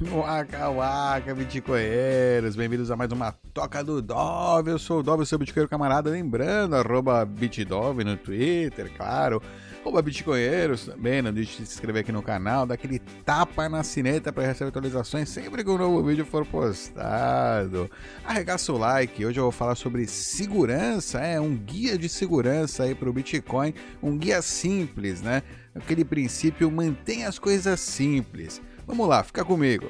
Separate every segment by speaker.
Speaker 1: Waka waka, bitcoinheiros, bem-vindos a mais uma Toca do Dove, eu sou o Dove, seu bitcoinheiro camarada, lembrando, arroba bitdove no Twitter, claro, arroba bitcoinheiros também, não deixe de se inscrever aqui no canal, dá aquele tapa na sineta para receber atualizações sempre que um novo vídeo for postado. Arregaça o like, hoje eu vou falar sobre segurança, é um guia de segurança aí para o Bitcoin, um guia simples, né? Aquele princípio, mantenha as coisas simples. Vamos lá, fica comigo.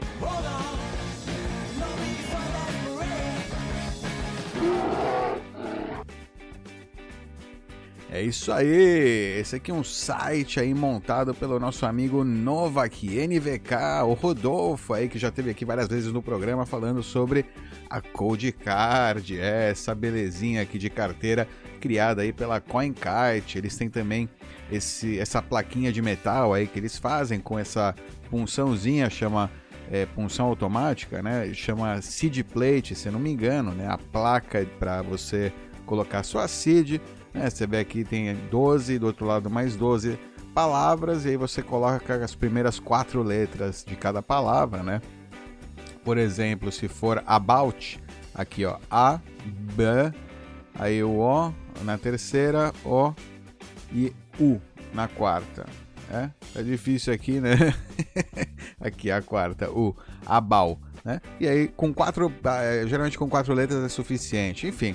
Speaker 1: É isso aí, esse aqui é um site aí montado pelo nosso amigo Novak NVK, o Rodolfo aí que já teve aqui várias vezes no programa falando sobre a Code Card, essa belezinha aqui de carteira criada aí pela CoinKite. Eles têm também esse, essa plaquinha de metal aí que eles fazem com essa punçãozinha, chama é, punção automática, né? Chama seed plate, se não me engano, né? A placa para você colocar sua seed. Né? Você vê aqui tem 12, do outro lado mais 12 palavras, e aí você coloca as primeiras quatro letras de cada palavra, né? Por exemplo, se for about, aqui ó, A, B, aí o O na terceira, O e U na quarta. É, é difícil aqui, né? aqui a quarta, o abal, né? E aí com quatro, ah, geralmente com quatro letras é suficiente. Enfim,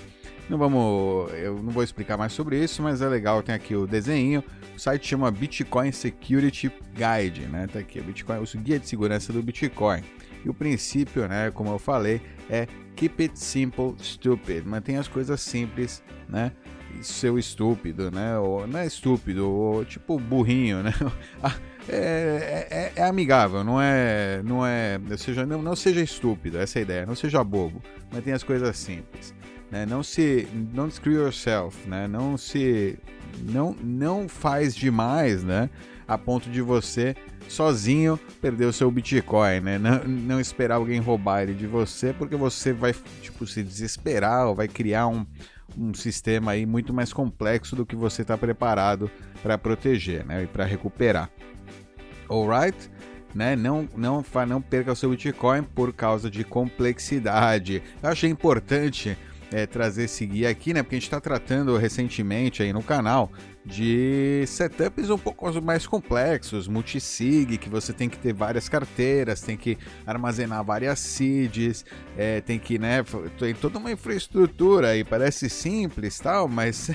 Speaker 1: não vamos, eu não vou explicar mais sobre isso, mas é legal. Tem aqui o desenho. O site chama Bitcoin Security Guide, né? Tá aqui o Bitcoin, o guia de segurança do Bitcoin. E o princípio, né? Como eu falei, é keep it simple, stupid. Mantenha as coisas simples, né? Seu estúpido, né? Ou, não é estúpido, ou tipo burrinho, né? Ah, é, é, é, amigável, não é, não é, seja, não, não seja estúpido, essa é a ideia, não seja bobo, mas tem as coisas simples, né? Não se, não screw yourself, né? Não se, não, não faz demais, né? A ponto de você sozinho perder o seu Bitcoin, né? Não, não esperar alguém roubar ele de você, porque você vai tipo se desesperar ou vai criar um um sistema aí muito mais complexo do que você está preparado para proteger né, e para recuperar. Alright? Né? Não, não, não perca o seu Bitcoin por causa de complexidade. Eu achei importante é, trazer esse guia aqui, né? Porque a gente está tratando recentemente aí no canal de setups um pouco mais complexos, multisig, que você tem que ter várias carteiras, tem que armazenar várias seeds, é, tem que, né, tem toda uma infraestrutura aí, parece simples tal, mas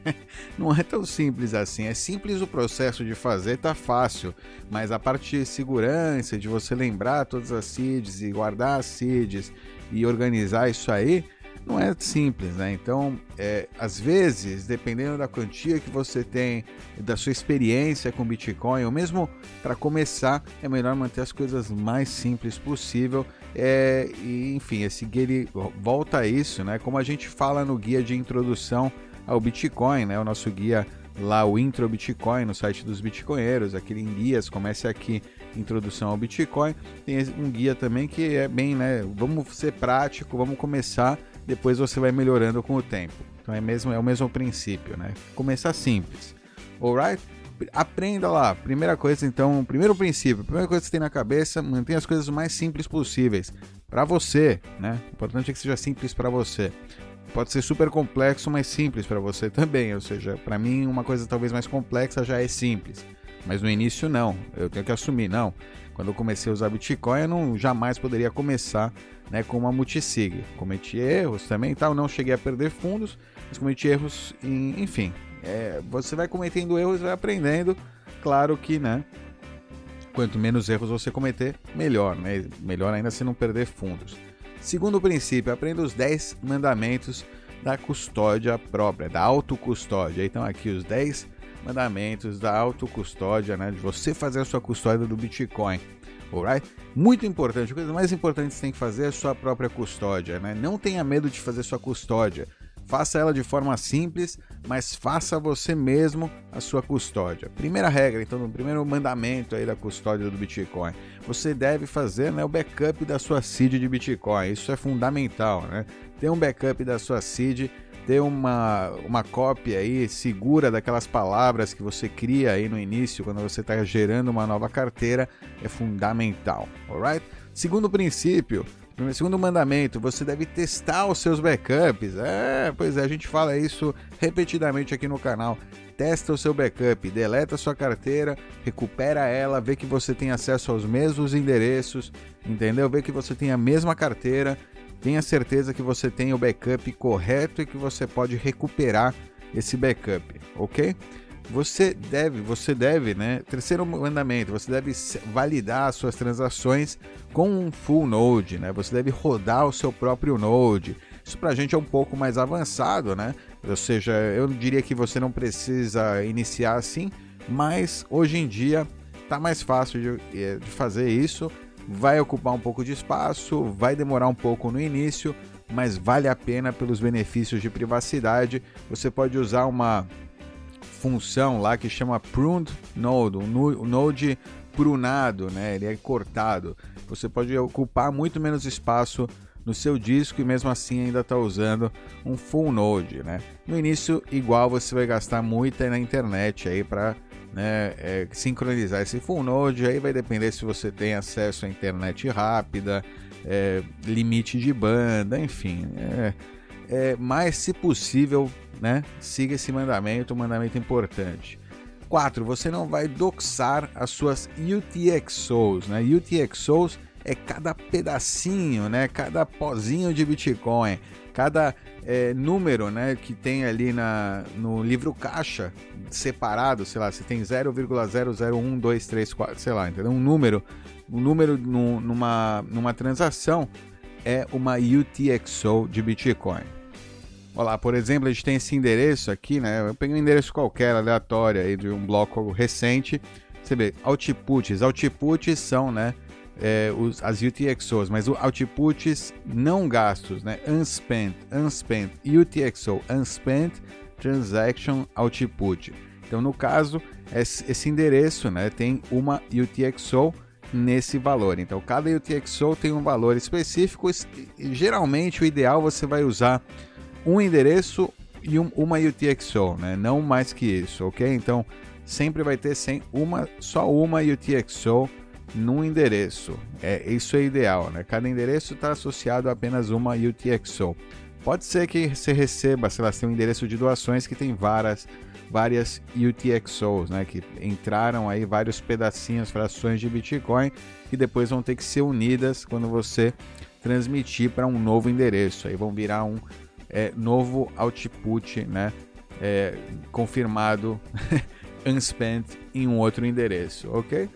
Speaker 1: não é tão simples assim. É simples o processo de fazer, tá fácil, mas a parte de segurança, de você lembrar todas as seeds e guardar as seeds e organizar isso aí, não é simples, né? Então, é, às vezes, dependendo da quantia que você tem, da sua experiência com Bitcoin, ou mesmo para começar, é melhor manter as coisas mais simples possível. É, e, enfim, esse guia ele volta a isso, né? Como a gente fala no guia de introdução ao Bitcoin, né? O nosso guia lá, o Intro Bitcoin, no site dos Bitcoinheiros, aquele em guias, comece aqui, introdução ao Bitcoin. Tem um guia também que é bem, né? Vamos ser prático, vamos começar depois você vai melhorando com o tempo. Então é, mesmo, é o mesmo princípio, né? Começar simples. Alright? Aprenda lá. Primeira coisa, então, primeiro princípio, primeira coisa que você tem na cabeça, mantenha as coisas o mais simples possíveis para você, né? O importante é que seja simples para você. Pode ser super complexo, mas simples para você também. Ou seja, para mim, uma coisa talvez mais complexa já é simples. Mas no início, não. Eu tenho que assumir, não. Quando eu comecei a usar Bitcoin, eu não jamais poderia começar né, com uma multisig. Cometi erros também tal, não cheguei a perder fundos, mas cometi erros, em, enfim. É, você vai cometendo erros e vai aprendendo. Claro que, né? Quanto menos erros você cometer, melhor, né? Melhor ainda se não perder fundos. Segundo princípio, aprenda os 10 mandamentos da custódia própria, da autocustódia. Então aqui os 10 mandamentos da autocustódia, né? De você fazer a sua custódia do Bitcoin. Alright? Muito importante, a coisa mais importante que você tem que fazer é a sua própria custódia, né? Não tenha medo de fazer sua custódia. Faça ela de forma simples, mas faça você mesmo a sua custódia. Primeira regra, então, o primeiro mandamento aí da custódia do Bitcoin. Você deve fazer né, o backup da sua seed de Bitcoin. Isso é fundamental, né? Ter um backup da sua seed ter uma, uma cópia aí segura daquelas palavras que você cria aí no início, quando você está gerando uma nova carteira, é fundamental, alright? Segundo princípio, segundo mandamento, você deve testar os seus backups. É, pois é, a gente fala isso repetidamente aqui no canal. Testa o seu backup, deleta a sua carteira, recupera ela, vê que você tem acesso aos mesmos endereços, entendeu? Vê que você tem a mesma carteira, tenha certeza que você tem o backup correto e que você pode recuperar esse backup, ok? Você deve, você deve, né? Terceiro mandamento, você deve validar as suas transações com um full node, né? Você deve rodar o seu próprio node. Isso para a gente é um pouco mais avançado, né? Ou seja, eu diria que você não precisa iniciar assim, mas hoje em dia tá mais fácil de, eh, de fazer isso. Vai ocupar um pouco de espaço, vai demorar um pouco no início, mas vale a pena pelos benefícios de privacidade. Você pode usar uma função lá que chama pruned node, um node prunado, né? Ele é cortado. Você pode ocupar muito menos espaço no seu disco e mesmo assim ainda está usando um full node, né? No início, igual você vai gastar muito na internet aí para né, é, sincronizar esse full node. Aí vai depender se você tem acesso à internet rápida, é, limite de banda, enfim. É, é, mas se possível, né? Siga esse mandamento, um mandamento importante. 4. Você não vai doxar as suas UTXOs, né? UTXOs é cada pedacinho, né? Cada pozinho de Bitcoin, cada é, número, né? Que tem ali na, no livro caixa separado, sei lá, se tem 0,001234, sei lá, entendeu? Um número, um número numa, numa transação é uma UTXO de Bitcoin. Olha lá, por exemplo, a gente tem esse endereço aqui, né? Eu peguei um endereço qualquer, aleatório, aí, de um bloco recente. Você vê, outputs. Outputs são, né? É, os, as UTXOs, mas o outputs não gastos, né? Unspent, unspent, UTXO, unspent transaction output. Então, no caso, esse, endereço, né, tem uma UTXO nesse valor. Então, cada UTXO tem um valor específico. Geralmente, o ideal você vai usar um endereço e um, uma UTXO, né? Não mais que isso, ok? Então sempre vai ter sem uma, só uma UTXO num endereço. É, isso é ideal, né? Cada endereço está associado a apenas uma UTXO. Pode ser que você receba, sei lá, tem um endereço de doações que tem várias, várias UTXOs, né? Que entraram aí vários pedacinhos, frações de Bitcoin que depois vão ter que ser unidas quando você transmitir para um novo endereço. Aí vão virar um é, novo output, né? É, confirmado unspent em um outro endereço, ok?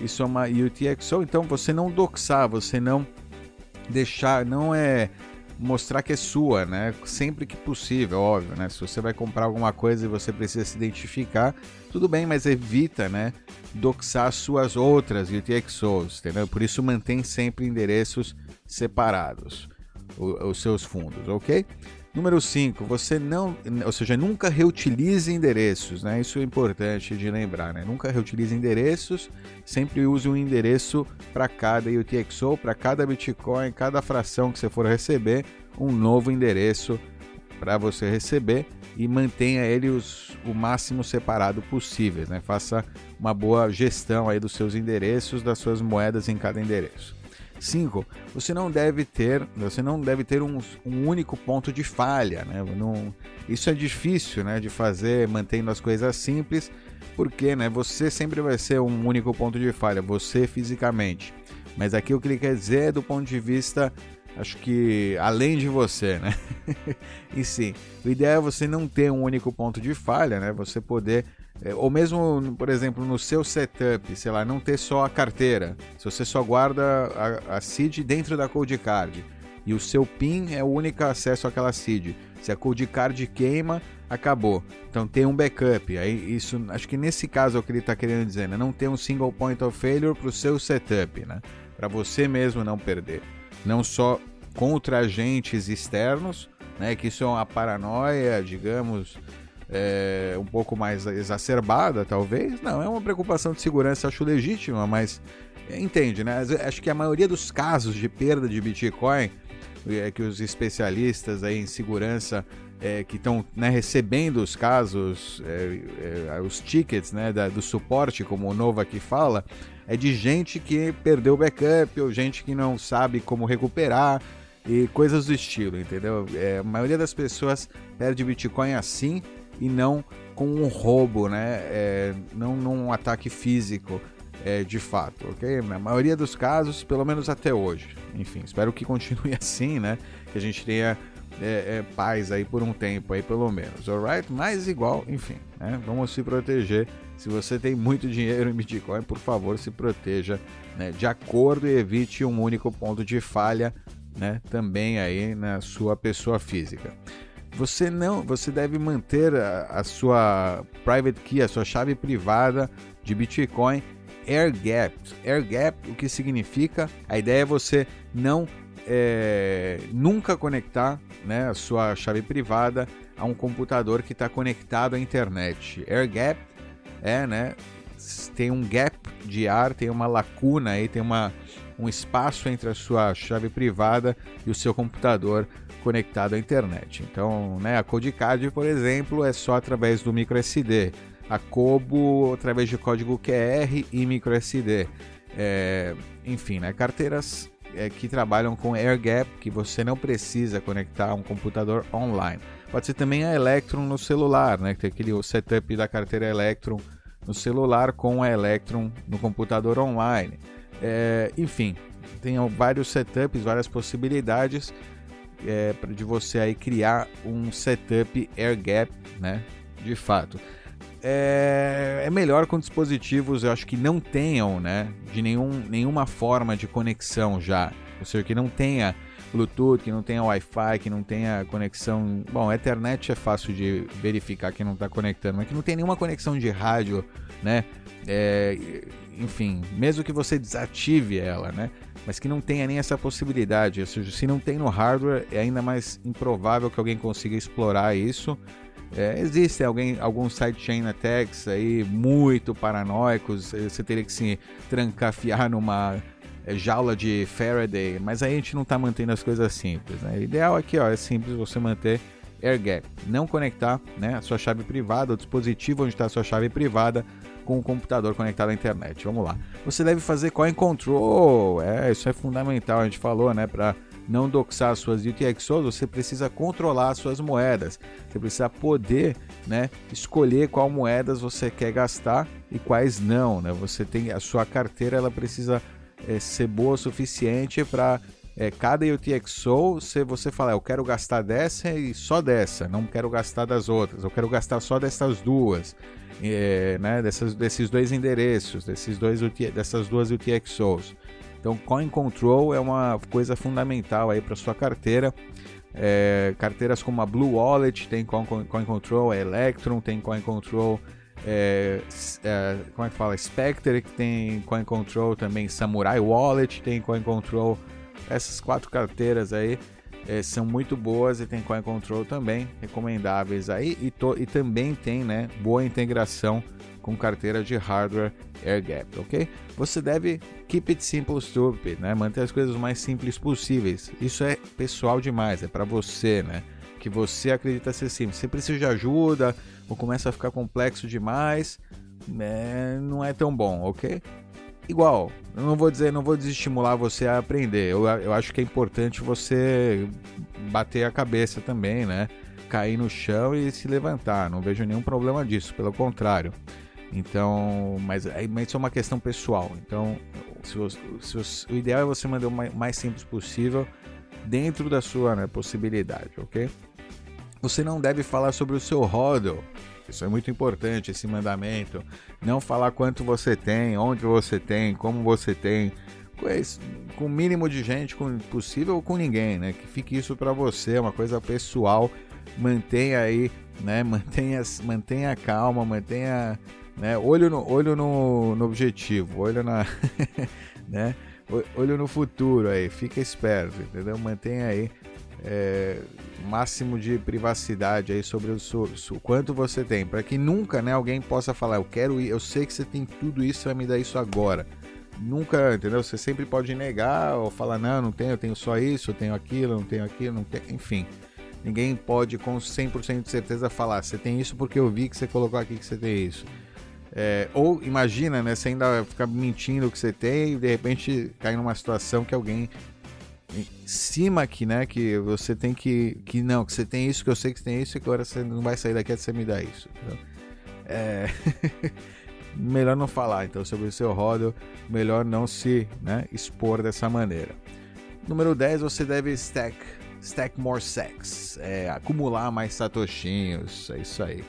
Speaker 1: Isso é uma UTXO, então você não doxar, você não deixar, não é mostrar que é sua, né? Sempre que possível, óbvio, né? Se você vai comprar alguma coisa e você precisa se identificar, tudo bem, mas evita, né? Doxar suas outras UTXOs, entendeu? Por isso mantém sempre endereços separados os seus fundos, ok? Número 5, você não, ou seja, nunca reutilize endereços, né? Isso é importante de lembrar, né? Nunca reutilize endereços, sempre use um endereço para cada UTXO, para cada Bitcoin, cada fração que você for receber, um novo endereço para você receber e mantenha ele os, o máximo separado possível, né? Faça uma boa gestão aí dos seus endereços, das suas moedas em cada endereço. 5. Você não deve ter, você não deve ter um, um único ponto de falha, né? Não, isso é difícil, né, de fazer mantendo as coisas simples, porque, né, você sempre vai ser um único ponto de falha, você fisicamente. Mas aqui o que ele quer dizer é do ponto de vista acho que além de você, né? e sim, o ideal é você não ter um único ponto de falha, né? Você poder é, ou mesmo, por exemplo, no seu setup, sei lá, não ter só a carteira. Se você só guarda a, a seed dentro da cold card e o seu PIN é o único acesso àquela seed. Se a cold card queima, acabou. Então tem um backup. Aí isso, acho que nesse caso é o que ele está querendo dizer, né? Não ter um single point of failure para o seu setup, né? Para você mesmo não perder. Não só contra agentes externos, né? Que isso é uma paranoia, digamos, é, um pouco mais exacerbada, talvez. Não, é uma preocupação de segurança, acho legítima, mas entende, né? Acho que a maioria dos casos de perda de Bitcoin é que os especialistas aí em segurança é, que estão né, recebendo os casos, é, é, os tickets né, da, do suporte, como o Nova aqui fala, é de gente que perdeu o backup ou gente que não sabe como recuperar e coisas do estilo, entendeu? É, a maioria das pessoas perde Bitcoin assim e não com um roubo, né? É, não num ataque físico, é, de fato, ok? Na maioria dos casos, pelo menos até hoje. Enfim, espero que continue assim, né? Que a gente tenha é, é, paz aí por um tempo aí, pelo menos, alright? Mas igual, enfim, né? Vamos se proteger. Se você tem muito dinheiro em Bitcoin, por favor, se proteja né, de acordo e evite um único ponto de falha né, também aí na sua pessoa física. Você não, você deve manter a, a sua private key, a sua chave privada de Bitcoin air gap. Air gap, o que significa? A ideia é você não é, nunca conectar né, a sua chave privada a um computador que está conectado à internet. Air gap é, né? Tem um gap de ar, tem uma lacuna aí, tem uma, um espaço entre a sua chave privada e o seu computador conectado à internet. Então, né, a Codecard, por exemplo, é só através do microSD. A Kobo através de código QR e microSD. É, enfim, né, carteiras é, que trabalham com AirGap, que você não precisa conectar um computador online. Pode ser também a Electron no celular, né? Tem aquele setup da carteira Electron no celular com a Electron no computador online. É, enfim, tem vários setups, várias possibilidades é, de você aí criar um setup AirGap, né? De fato. É, é, melhor com dispositivos, eu acho que não tenham, né? De nenhum, nenhuma forma de conexão já. Ou seja, que não tenha Bluetooth, que não tenha Wi-Fi, que não tenha conexão. Bom, a Ethernet é fácil de verificar que não está conectando, mas que não tem nenhuma conexão de rádio, né? É, enfim, mesmo que você desative ela, né? Mas que não tenha nem essa possibilidade. Ou seja, se não tem no hardware, é ainda mais improvável que alguém consiga explorar isso. É, existem alguém, alguns sidechain attacks aí muito paranoicos. Você teria que se trancafiar numa jaula de Faraday, mas aí a gente não está mantendo as coisas simples. Né? O ideal aqui ó, é simples você manter air gap, não conectar né, a sua chave privada, o dispositivo onde está a sua chave privada com o computador conectado à internet. Vamos lá. Você deve fazer coin control, é, isso é fundamental, a gente falou, né, para não doxar suas UTXOs, você precisa controlar suas moedas. Você precisa poder, né, escolher qual moedas você quer gastar e quais não, né? Você tem a sua carteira, ela precisa é, ser boa o suficiente para é, cada UTXO, se você falar, eu quero gastar dessa e só dessa, não quero gastar das outras, eu quero gastar só dessas duas, é, né, dessas, desses dois endereços, desses dois, dessas duas UTXOs. Então, Coin Control é uma coisa fundamental aí para sua carteira. É, carteiras como a Blue Wallet tem Coin, Control, a Electron tem Coin Control, é, é, como é que fala? Spectre que tem Coin Control também, Samurai Wallet tem Coin Control. Essas quatro carteiras aí é, são muito boas e tem Coin Control também, recomendáveis aí. E, to, e também tem né, boa integração com carteira de hardware air gap, ok? Você deve keep it simple stupid, né? Manter as coisas mais simples possíveis. Isso é pessoal demais, é para você, né? Que você acredita ser simples. Se precisa de ajuda, ou começa a ficar complexo demais, né, não é tão bom, ok? Igual, eu não vou dizer, não vou desestimular você a aprender. Eu, eu acho que é importante você bater a cabeça também, né? Cair no chão e se levantar. Não vejo nenhum problema disso, pelo contrário. Então, mas, mas isso é uma questão pessoal. Então, se você, se você, o ideal é você mandar o mais simples possível dentro da sua né, possibilidade, ok? Você não deve falar sobre o seu hodl. Isso é muito importante, esse mandamento. Não falar quanto você tem, onde você tem, como você tem. Com o mínimo de gente com, possível ou com ninguém, né? Que fique isso para você, é uma coisa pessoal. Mantenha aí, né? Mantenha, mantenha calma, mantenha né? olho, no, olho no, no objetivo, olho na. né? Olho no futuro aí, fica esperto, entendeu? Mantenha aí é, máximo de privacidade aí sobre o, o quanto você tem, para que nunca, né, alguém possa falar, eu quero ir, eu sei que você tem tudo isso, vai me dar isso agora. Nunca, entendeu? Você sempre pode negar ou falar, não, não tenho, eu tenho só isso, eu tenho aquilo, não tenho aquilo, não tenho, enfim. Ninguém pode com 100% de certeza falar, você tem isso porque eu vi que você colocou aqui que você tem isso. É, ou imagina, né? Você ainda fica mentindo o que você tem e de repente cai numa situação que alguém em cima aqui, né? Que você tem que. Que não, que você tem isso, que eu sei que você tem isso, e agora você não vai sair daqui até você me dar isso. Então, é. melhor não falar então sobre o seu ródio, melhor não se né, expor dessa maneira. Número 10, você deve stack, stack more sex, é, acumular mais satoshinhos, é isso aí.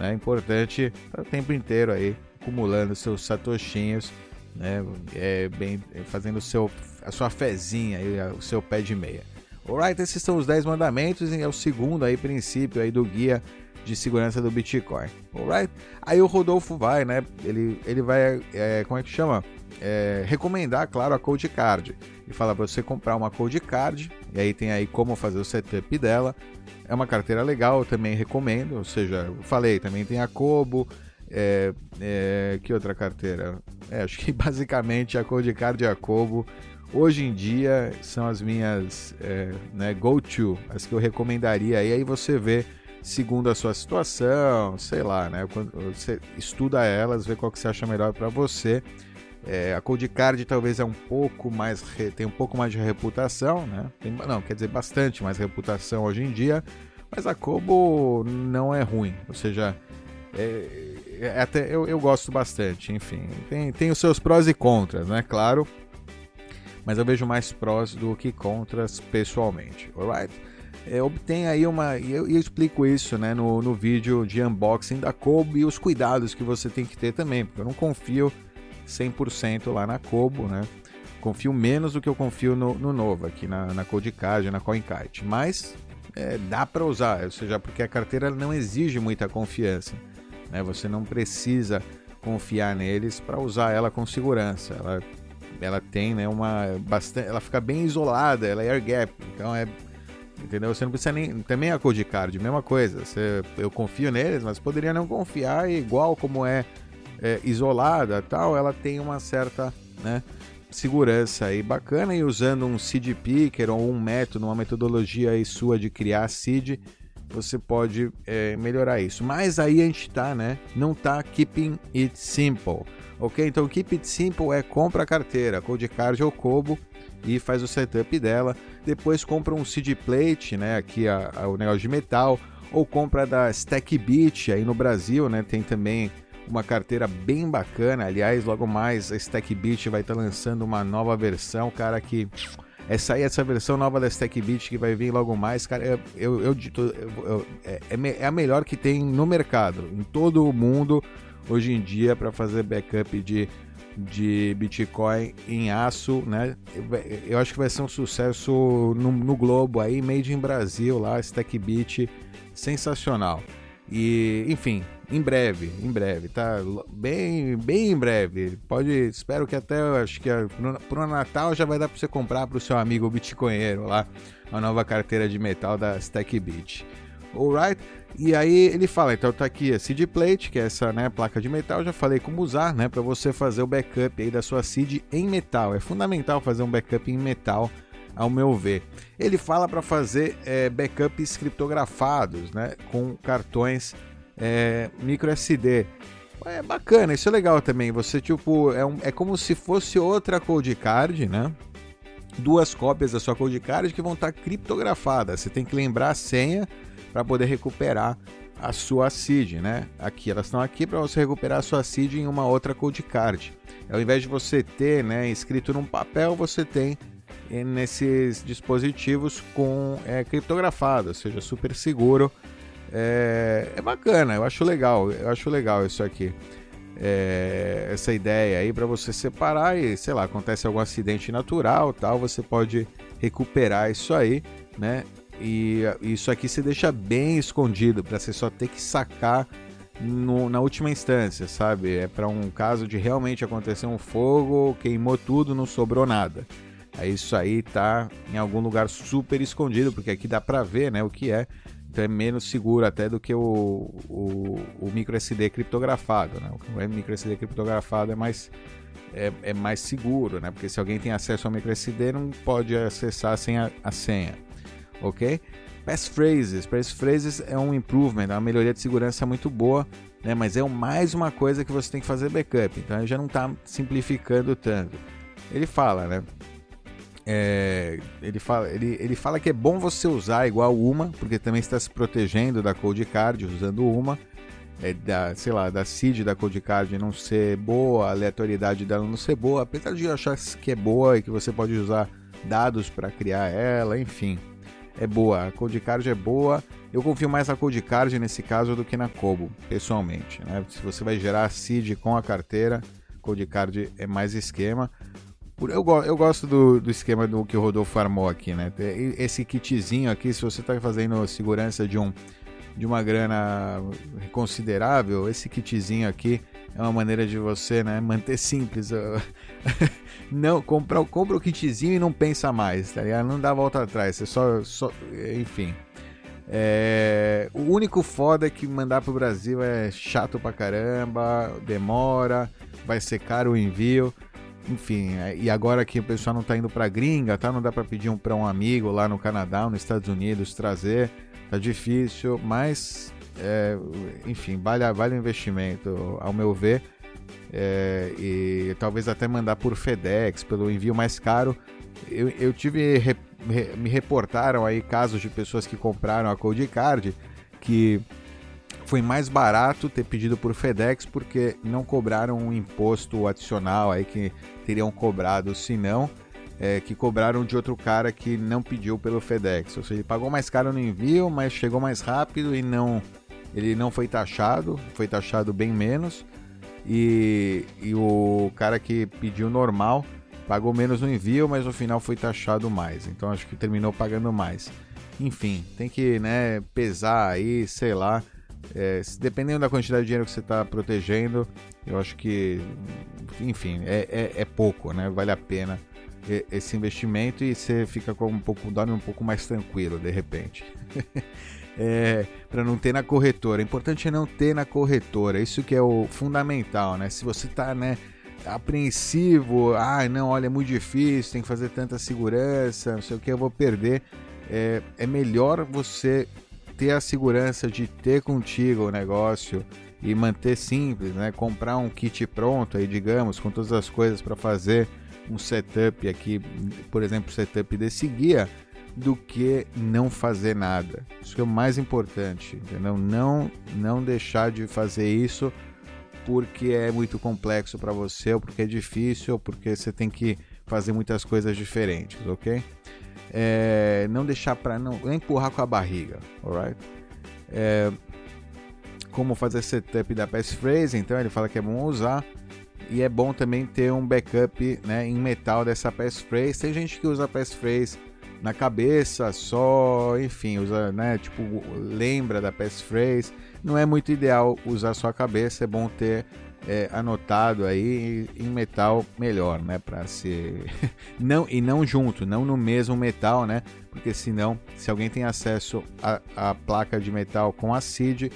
Speaker 1: É importante o tempo inteiro aí acumulando seus satoshinhos, né, é, bem, fazendo seu, a sua fezinha, aí, o seu pé de meia. Alright, esses são os 10 mandamentos e é o segundo aí princípio aí do guia de segurança do Bitcoin. Alright? Aí o Rodolfo vai, né? Ele, ele vai, é, como é que chama? É, recomendar, claro, a Code Card. E fala para você comprar uma Code Card. E aí tem aí como fazer o setup dela. É uma carteira legal, eu também recomendo. Ou seja, falei, também tem a Kobo. É, é, que outra carteira? É, acho que basicamente a Code Card e a Kobo hoje em dia são as minhas é, né, go-to, as que eu recomendaria. E aí você vê segundo a sua situação, sei lá, né? Quando você estuda elas, vê qual que você acha melhor para você. É, a Cold Card talvez é um pouco mais tem um pouco mais de reputação, né? Tem, não, quer dizer bastante mais reputação hoje em dia, mas a Kobo não é ruim, ou seja, é, até eu, eu gosto bastante, enfim, tem, tem os seus prós e contras, né? Claro, mas eu vejo mais prós do que contras pessoalmente, alright? é, obtém aí uma. E eu, eu, explico isso né, no, no vídeo de unboxing da Kobo e os cuidados que você tem que ter também, porque eu não confio 100% lá na Kobo, né? Confio menos do que eu confio no, no novo, aqui na, na Codecard, na CoinKite. Mas é, dá para usar, ou seja, porque a carteira não exige muita confiança. Né? Você não precisa confiar neles para usar ela com segurança. Ela, ela tem né, uma bastante, ela fica bem isolada, ela é air gap, então é Entendeu? Você não precisa nem. Também a Code Card, mesma coisa. Você, eu confio neles, mas poderia não confiar, igual como é, é isolada tal, ela tem uma certa né, segurança aí bacana. E usando um seed picker ou um método, uma metodologia aí sua de criar seed, você pode é, melhorar isso. Mas aí a gente tá, né? Não tá keeping it simple. Ok? Então, keep it simple é compra a carteira, Code Card ou Kobo e faz o setup dela. Depois compra um CD plate, né? Aqui a, a, o negócio de metal. Ou compra da Stack Beat aí no Brasil, né? Tem também uma carteira bem bacana. Aliás, logo mais a Stack Beat vai estar tá lançando uma nova versão, cara, que essa aí, essa versão nova da Stack Beat que vai vir logo mais, cara, eu, eu, eu, é, é, é a melhor que tem no mercado, em todo o mundo hoje em dia para fazer backup de de Bitcoin em aço, né? Eu acho que vai ser um sucesso no, no globo aí, made in Brasil lá, StackBit, sensacional. E, enfim, em breve, em breve, tá? Bem, bem em breve. Pode, espero que até, acho que pro, pro Natal já vai dar para você comprar para o seu amigo bitcoinheiro lá, a nova carteira de metal da StackBit. Alright? E aí ele fala, então tá aqui a seed plate, que é essa né, placa de metal, já falei como usar, né, para você fazer o backup aí da sua seed em metal. É fundamental fazer um backup em metal, ao meu ver. Ele fala para fazer é, backups criptografados, né, com cartões é, micro SD. É bacana, isso é legal também. Você tipo é, um, é como se fosse outra code card, né? Duas cópias da sua code card que vão estar tá criptografadas. Você tem que lembrar a senha para poder recuperar a sua seed, né? Aqui elas estão aqui para você recuperar a sua seed em uma outra code card. Ao invés de você ter, né, escrito num papel, você tem nesses dispositivos com é, criptografado, ou seja, super seguro. É, é, bacana, eu acho legal, eu acho legal isso aqui. É, essa ideia aí para você separar e, sei lá, acontece algum acidente natural, tal, você pode recuperar isso aí, né? E isso aqui se deixa bem escondido para você só ter que sacar no, na última instância, sabe? É para um caso de realmente acontecer um fogo, queimou tudo, não sobrou nada. Aí isso aí tá em algum lugar super escondido, porque aqui dá para ver, né, o que é. Então é menos seguro até do que o, o, o micro SD criptografado, né? O micro SD criptografado é mais é, é, mais seguro, né? Porque se alguém tem acesso ao micro SD, não pode acessar sem a, a senha ok? Passphrases. Passphrases é um improvement, é uma melhoria de segurança muito boa né? Mas é mais uma coisa que você tem que fazer backup. Então já não está simplificando tanto. Ele fala, né? É, ele, fala, ele, ele fala que é bom você usar igual uma, porque também está se protegendo da Cold Card usando uma. É, da, sei lá, da seed da Cold Card não ser boa, a aleatoriedade dela não ser boa, apesar de achar que é boa e que você pode usar dados para criar ela, enfim. É boa, a Cold Card é boa. Eu confio mais na Cold Card nesse caso do que na Kobo, pessoalmente. Né? Se você vai gerar seed com a carteira, Cold Card é mais esquema. Eu, eu gosto do, do esquema do que o Rodolfo armou aqui, né? Esse kitzinho aqui, se você está fazendo segurança de um de uma grana considerável, esse kitzinho aqui é uma maneira de você né, manter simples. não, compra, compra o kitzinho e não pensa mais, tá ligado? Não dá volta atrás, você só. só enfim. É, o único foda é que mandar pro Brasil é chato pra caramba, demora, vai ser caro o envio. Enfim, é, e agora que o pessoal não tá indo pra gringa, tá? Não dá pra pedir um pra um amigo lá no Canadá, nos Estados Unidos trazer. Tá difícil, mas é, enfim, vale, vale o investimento, ao meu ver. É, e talvez até mandar por FedEx, pelo envio mais caro. Eu, eu tive. Me reportaram aí casos de pessoas que compraram a Cold Card que foi mais barato ter pedido por FedEx porque não cobraram um imposto adicional aí que teriam cobrado se não. É, que cobraram de outro cara que não pediu pelo FedEx. Ou seja, ele pagou mais caro no envio, mas chegou mais rápido e não ele não foi taxado, foi taxado bem menos. E, e o cara que pediu normal pagou menos no envio, mas no final foi taxado mais. Então acho que terminou pagando mais. Enfim, tem que né, pesar aí, sei lá. É, dependendo da quantidade de dinheiro que você está protegendo, eu acho que, enfim, é, é, é, pouco, né? Vale a pena esse investimento e você fica com um pouco, dorme um pouco mais tranquilo de repente. é, para não ter na corretora. O importante é não ter na corretora. Isso que é o fundamental, né? Se você está, né? apreensivo, ah, não, olha, é muito difícil, tem que fazer tanta segurança, não sei o que, eu vou perder. É, é melhor você ter a segurança de ter contigo o negócio e manter simples, né? Comprar um kit pronto aí, digamos, com todas as coisas para fazer um setup aqui, por exemplo, setup desse guia, do que não fazer nada. Isso que é o mais importante, entendeu? Não, não deixar de fazer isso porque é muito complexo para você, ou porque é difícil, ou porque você tem que fazer muitas coisas diferentes, ok? É, não deixar para não, empurrar com a barriga, alright? É, como fazer setup da passphrase, então ele fala que é bom usar e é bom também ter um backup né, em metal dessa passphrase. Tem gente que usa passphrase na cabeça só, enfim, usa, né, tipo, lembra da passphrase. Não é muito ideal usar só a cabeça, é bom ter é, anotado aí em metal melhor, né, para ser não e não junto, não no mesmo metal, né? Porque senão, se alguém tem acesso à placa de metal com a seed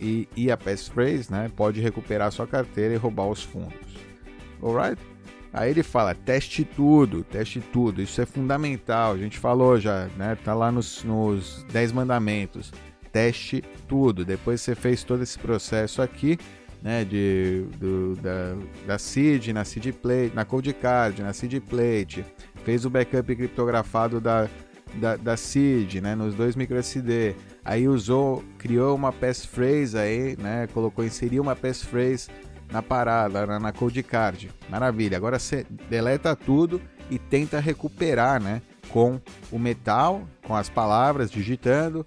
Speaker 1: e, e a passphrase, né, pode recuperar sua carteira e roubar os fundos. Alright? Aí ele fala: teste tudo, teste tudo. Isso é fundamental. A gente falou já, né? Tá lá nos, nos 10 mandamentos. Teste tudo. Depois você fez todo esse processo aqui, né? De, do, da, da seed, na seed plate, na cold card, na seed plate. Fez o backup criptografado da, da, da seed, né? Nos dois micro SD. Aí usou, criou uma passphrase aí, né? Colocou, inseriu uma passphrase na parada, na, na Code Card. Maravilha. Agora você deleta tudo e tenta recuperar, né? Com o metal, com as palavras, digitando.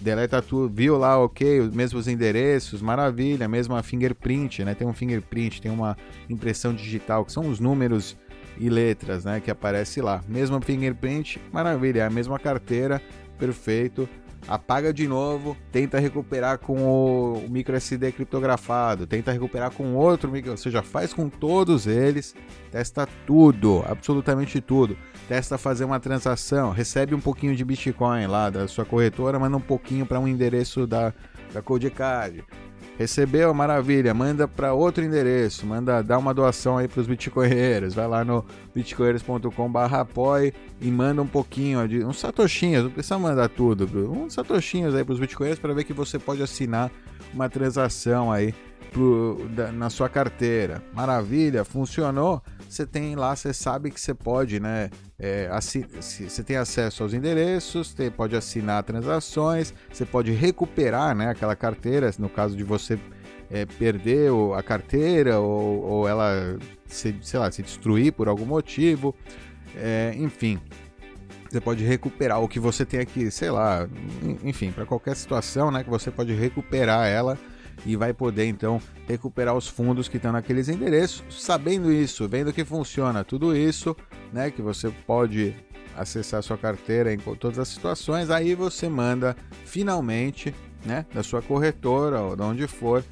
Speaker 1: Deleta tudo, viu lá, ok, os mesmos endereços, maravilha, mesma fingerprint, né? Tem um fingerprint, tem uma impressão digital, que são os números e letras, né? Que aparece lá. Mesma fingerprint, maravilha, é a mesma carteira, perfeito apaga de novo, tenta recuperar com o micro SD criptografado, tenta recuperar com outro micro, ou seja, faz com todos eles, testa tudo, absolutamente tudo. Testa fazer uma transação, recebe um pouquinho de Bitcoin lá da sua corretora, manda um pouquinho para um endereço da, da Codecard. Recebeu, maravilha, manda para outro endereço, manda dar uma doação aí para os bitcoinheiros. Vai lá no bitcoinheiros.com/apoie e manda um pouquinho de uns satoshinhos, não precisa mandar tudo, uns satoshinhos aí para os bitcoinheiros para ver que você pode assinar uma transação aí pro, da, na sua carteira. Maravilha, funcionou. Você tem lá, você sabe que você pode, né? É, você tem acesso aos endereços, você pode assinar transações, você pode recuperar, né? Aquela carteira, no caso de você é, perder a carteira ou, ou ela, se, sei lá, se destruir por algum motivo. É, enfim, você pode recuperar o que você tem aqui, sei lá, enfim, para qualquer situação, né, que você pode recuperar ela e vai poder então recuperar os fundos que estão naqueles endereços. Sabendo isso, vendo que funciona tudo isso, né, que você pode acessar sua carteira em todas as situações, aí você manda finalmente, né, da sua corretora ou de onde for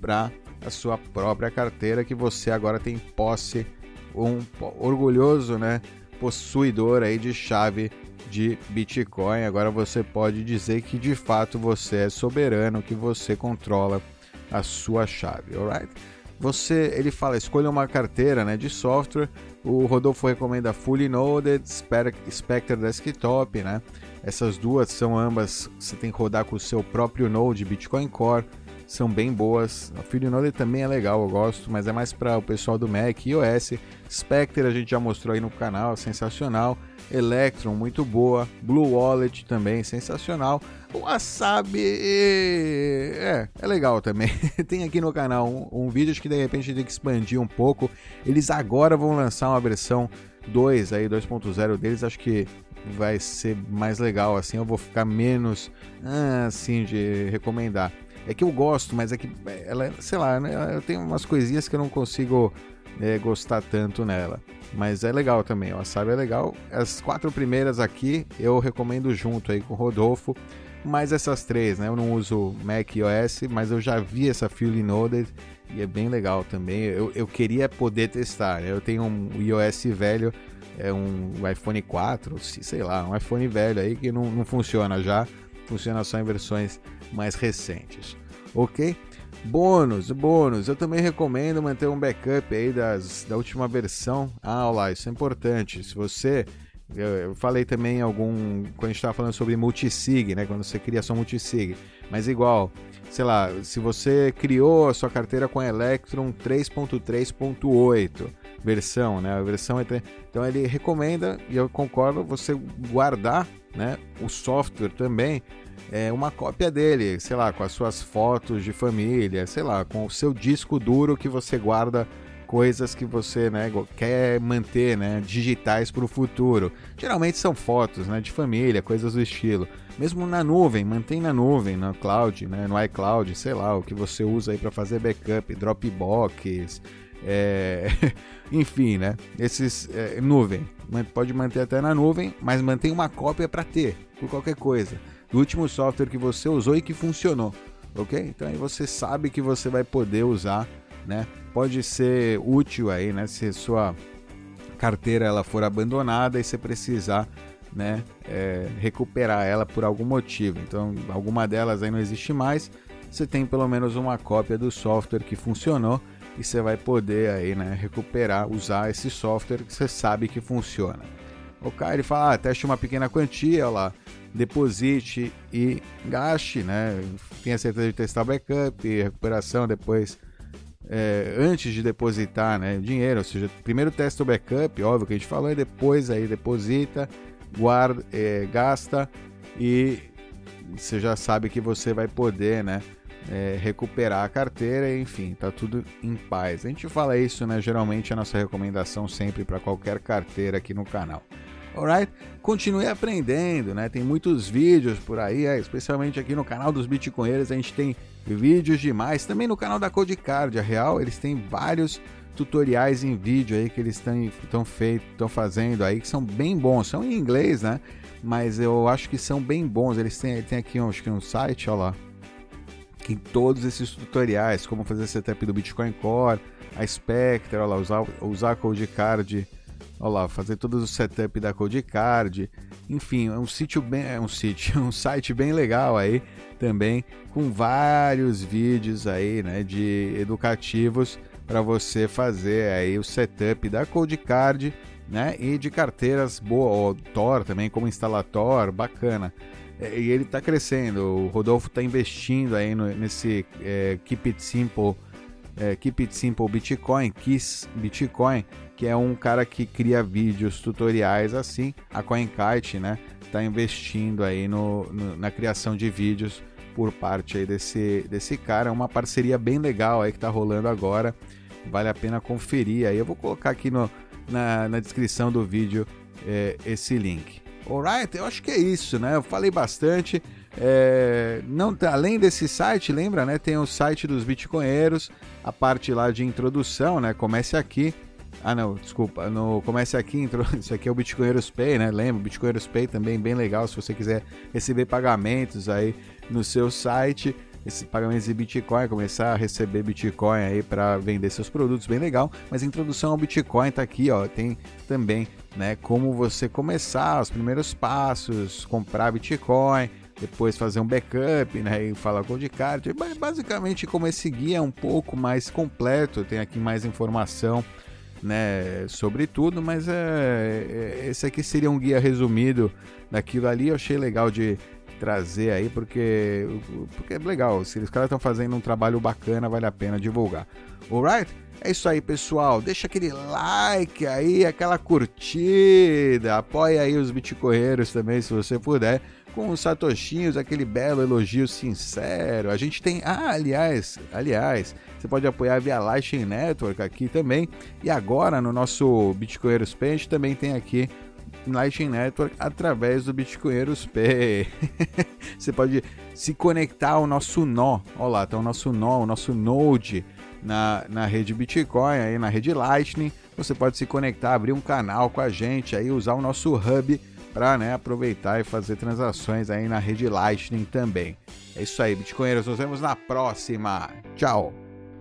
Speaker 1: para a sua própria carteira que você agora tem posse um orgulhoso, né, possuidor aí de chave de Bitcoin. Agora você pode dizer que de fato você é soberano, que você controla a sua chave, alright? Você, ele fala, escolha uma carteira, né, de software. O Rodolfo recomenda Fully Noded, Spectre Desktop, né? Essas duas são ambas, você tem que rodar com o seu próprio Node Bitcoin Core são bem boas. A FreeNode também é legal, eu gosto, mas é mais para o pessoal do Mac e iOS. Spectre a gente já mostrou aí no canal, sensacional. Electron, muito boa. Blue Wallet também, sensacional. Wasabi é, é legal também. tem aqui no canal um, um vídeo acho que de repente tem que expandir um pouco. Eles agora vão lançar uma versão 2 aí, 2.0 deles, acho que vai ser mais legal assim, eu vou ficar menos ah, assim de recomendar. É que eu gosto, mas é que ela, sei lá, né, eu tenho umas coisinhas que eu não consigo é, gostar tanto nela. Mas é legal também, o Wasabi é legal. As quatro primeiras aqui eu recomendo junto aí com o Rodolfo. Mas essas três, né? Eu não uso Mac e iOS, mas eu já vi essa Fully Noded e é bem legal também. Eu, eu queria poder testar. Eu tenho um iOS velho, é um iPhone 4, sei lá, um iPhone velho aí que não, não funciona já. Funciona só em versões mais recentes. Ok? Bônus, bônus. Eu também recomendo manter um backup aí das, da última versão. Ah, olha lá, isso é importante. Se você. Eu falei também algum. Quando a gente estava falando sobre multisig, né? Quando você cria sua multisig. Mas igual, sei lá, se você criou a sua carteira com Electron 3.3.8 versão, né? A versão é. Então ele recomenda, e eu concordo, você guardar né, o software também é, uma cópia dele, sei lá, com as suas fotos de família, sei lá, com o seu disco duro que você guarda coisas que você né, quer manter né, digitais para o futuro. Geralmente são fotos né, de família, coisas do estilo. Mesmo na nuvem, mantém na nuvem, no cloud, né, no iCloud, sei lá, o que você usa aí para fazer backup, Dropbox, é... enfim, né? Esses é, nuvem, pode manter até na nuvem, mas mantém uma cópia para ter por qualquer coisa do último software que você usou e que funcionou, ok? Então aí você sabe que você vai poder usar, né? Pode ser útil aí, né? Se sua carteira ela for abandonada e você precisar, né? É, recuperar ela por algum motivo. Então alguma delas aí não existe mais, você tem pelo menos uma cópia do software que funcionou e você vai poder aí, né? Recuperar, usar esse software que você sabe que funciona. O cara ele fala, ah, teste uma pequena quantia, lá deposite e gaste, né? Tenha certeza de testar o backup, recuperação depois, é, antes de depositar, né? Dinheiro, ou seja, primeiro testa o backup, óbvio que a gente falou, e depois aí deposita, guarda, é, gasta e você já sabe que você vai poder, né? É, recuperar a carteira, enfim, tá tudo em paz. A gente fala isso, né? Geralmente a nossa recomendação sempre para qualquer carteira aqui no canal alright? Continue aprendendo, né? Tem muitos vídeos por aí, é, especialmente aqui no canal dos Bitcoinheiros, a gente tem vídeos demais. Também no canal da Codecard, a Real, eles têm vários tutoriais em vídeo aí que eles estão feito, estão fazendo aí que são bem bons. São em inglês, né? Mas eu acho que são bem bons. Eles têm, têm aqui acho que um site, olha lá, que todos esses tutoriais, como fazer setup do Bitcoin Core, a Spectre, olha lá, usar, usar Codecard Olha lá, fazer todo o setup da Codecard. Enfim, é um sítio bem, é um sítio, um site bem legal aí também com vários vídeos aí, né, de educativos para você fazer aí o setup da Codecard, né, e de carteiras boa, Tor também como instalator, bacana. É, e ele está crescendo. O Rodolfo está investindo aí no, nesse é, Keep It Simple, é, Keep It Simple Bitcoin, Kiss Bitcoin, que é um cara que cria vídeos tutoriais assim. A CoinKite, né, está investindo aí no, no, na criação de vídeos por parte aí desse, desse cara. É uma parceria bem legal aí que está rolando agora. Vale a pena conferir aí. Eu vou colocar aqui no, na, na descrição do vídeo é, esse link. Alright, eu acho que é isso, né? Eu falei bastante. É, não, além desse site, lembra, né? Tem o site dos bitcoinheiros, a parte lá de introdução, né? Comece aqui. Ah, não, desculpa. No Comece Aqui, intro... isso aqui é o Bitcoinheiros Pay, né? Lembra? Bitcoinheiros Pay também bem legal se você quiser receber pagamentos aí no seu site. Esse pagamento de Bitcoin, começar a receber Bitcoin aí para vender seus produtos, bem legal. Mas a introdução ao Bitcoin tá aqui, ó. Tem também né? Como você começar os primeiros passos, comprar Bitcoin, depois fazer um backup, né? E falar com o de card. Basicamente, como esse guia é um pouco mais completo, tem aqui mais informação, né? Sobre tudo, mas é, é, esse aqui seria um guia resumido daquilo ali. Eu achei legal de trazer aí porque porque é legal. Se os caras estão fazendo um trabalho bacana, vale a pena divulgar. Alright? É isso aí, pessoal. Deixa aquele like aí, aquela curtida. Apoia aí os bitcoinheiros também, se você puder. Com os satoshinhos, aquele belo elogio sincero. A gente tem. Ah, aliás, aliás, você pode apoiar via Lightning Network aqui também. E agora no nosso Bitcoinheiros Pay, também tem aqui Lightning Network através do Bitcoinheiros Pay. você pode se conectar ao nosso nó. Olha lá, tá o nosso nó, o nosso Node na, na rede Bitcoin, aí na rede Lightning. Você pode se conectar, abrir um canal com a gente, aí usar o nosso hub para né, aproveitar e fazer transações aí na rede Lightning também. É isso aí, Bitcoinheiros. Nos vemos na próxima. Tchau!